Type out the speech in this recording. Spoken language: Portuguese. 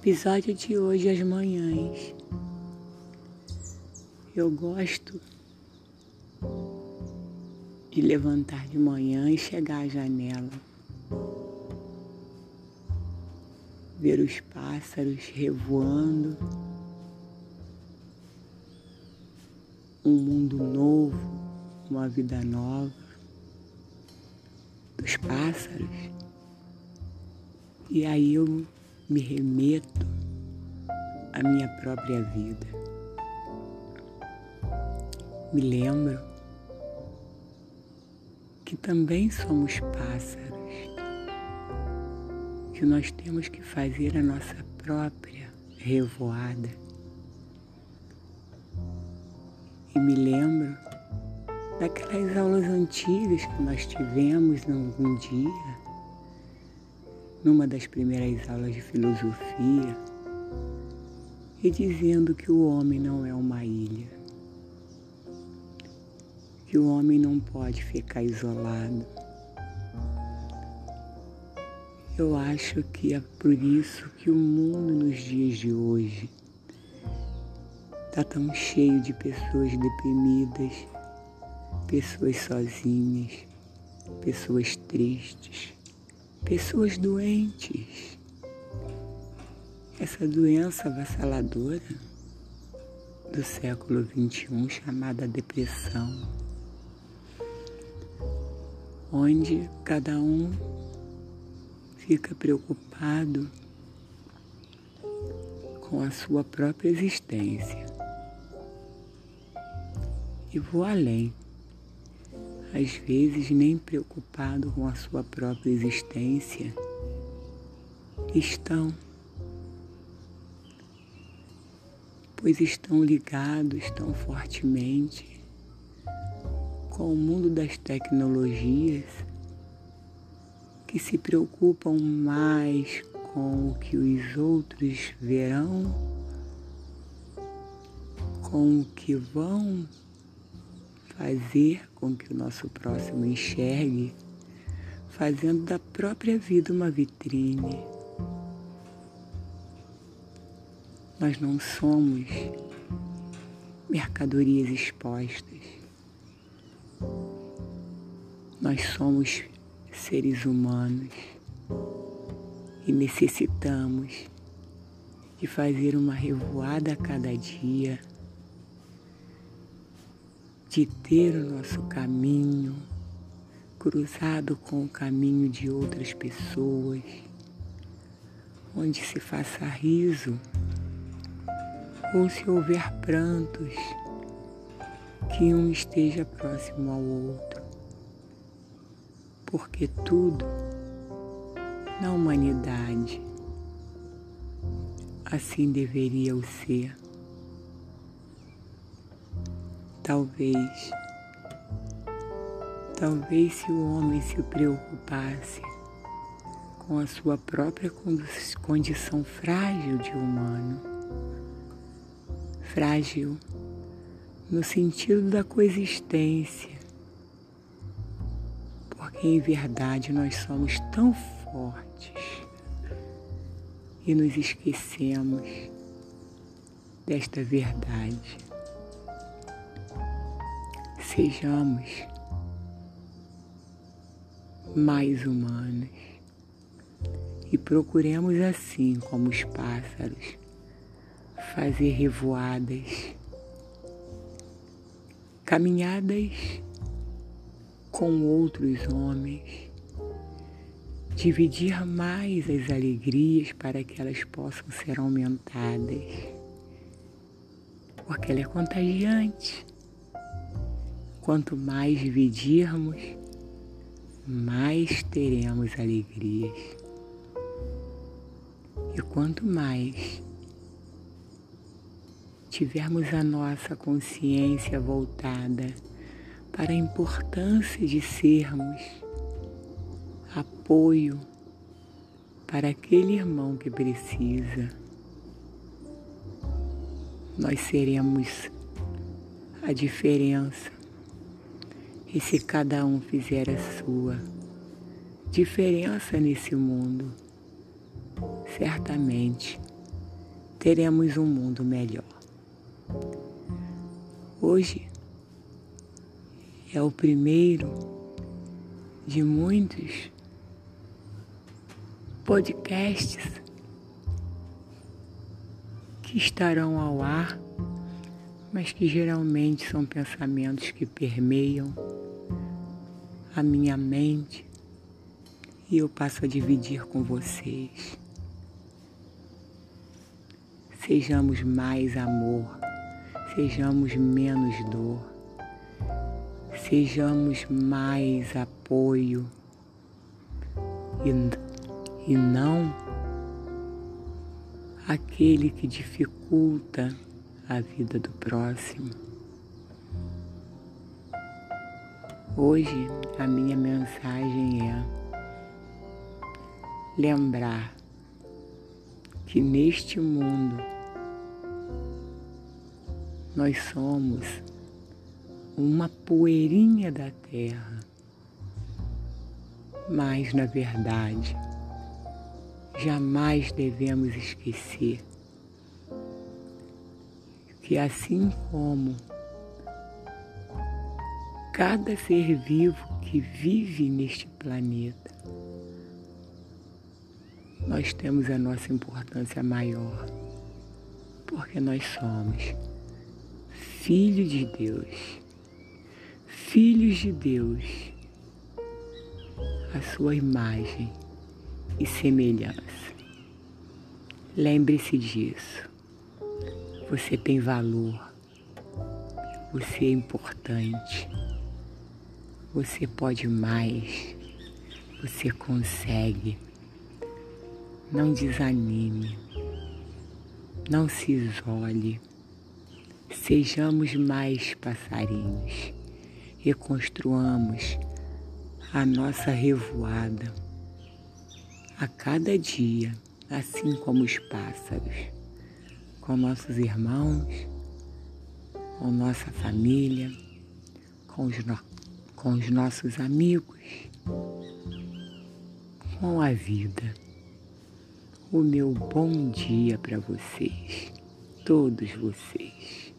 episódio de hoje, as manhãs. Eu gosto de levantar de manhã e chegar à janela, ver os pássaros revoando, um mundo novo, uma vida nova dos pássaros. E aí eu me remeto à minha própria vida. Me lembro que também somos pássaros, que nós temos que fazer a nossa própria revoada. E me lembro daquelas aulas antigas que nós tivemos num dia numa das primeiras aulas de filosofia e dizendo que o homem não é uma ilha, que o homem não pode ficar isolado. Eu acho que é por isso que o mundo nos dias de hoje está tão cheio de pessoas deprimidas, pessoas sozinhas, pessoas tristes pessoas doentes. Essa doença avassaladora do século XXI chamada depressão, onde cada um fica preocupado com a sua própria existência. E vou além às vezes nem preocupado com a sua própria existência, estão, pois estão ligados tão fortemente com o mundo das tecnologias que se preocupam mais com o que os outros verão, com o que vão fazer com que o nosso próximo enxergue, fazendo da própria vida uma vitrine. Nós não somos mercadorias expostas. Nós somos seres humanos e necessitamos de fazer uma revoada a cada dia de ter o nosso caminho cruzado com o caminho de outras pessoas, onde se faça riso ou se houver prantos, que um esteja próximo ao outro, porque tudo na humanidade assim deveria o ser. Talvez, talvez se o homem se preocupasse com a sua própria condição frágil de humano, frágil no sentido da coexistência, porque em verdade nós somos tão fortes e nos esquecemos desta verdade sejamos mais humanos e procuremos assim como os pássaros fazer revoadas, caminhadas com outros homens, dividir mais as alegrias para que elas possam ser aumentadas, porque ela é contagiante. Quanto mais dividirmos, mais teremos alegrias. E quanto mais tivermos a nossa consciência voltada para a importância de sermos apoio para aquele irmão que precisa, nós seremos a diferença e se cada um fizer a sua diferença nesse mundo, certamente teremos um mundo melhor. Hoje é o primeiro de muitos podcasts que estarão ao ar, mas que geralmente são pensamentos que permeiam a minha mente e eu passo a dividir com vocês. Sejamos mais amor, sejamos menos dor, sejamos mais apoio e, e não aquele que dificulta a vida do próximo. Hoje a minha mensagem é lembrar que neste mundo nós somos uma poeirinha da terra, mas na verdade jamais devemos esquecer que assim como cada ser vivo que vive neste planeta, nós temos a nossa importância maior, porque nós somos filhos de Deus, filhos de Deus, a sua imagem e semelhança. Lembre-se disso. Você tem valor. Você é importante. Você pode mais. Você consegue. Não desanime. Não se isole. Sejamos mais passarinhos. Reconstruamos a nossa revoada a cada dia, assim como os pássaros, com nossos irmãos, com nossa família, com os. Com os nossos amigos, com a vida. O meu bom dia para vocês, todos vocês.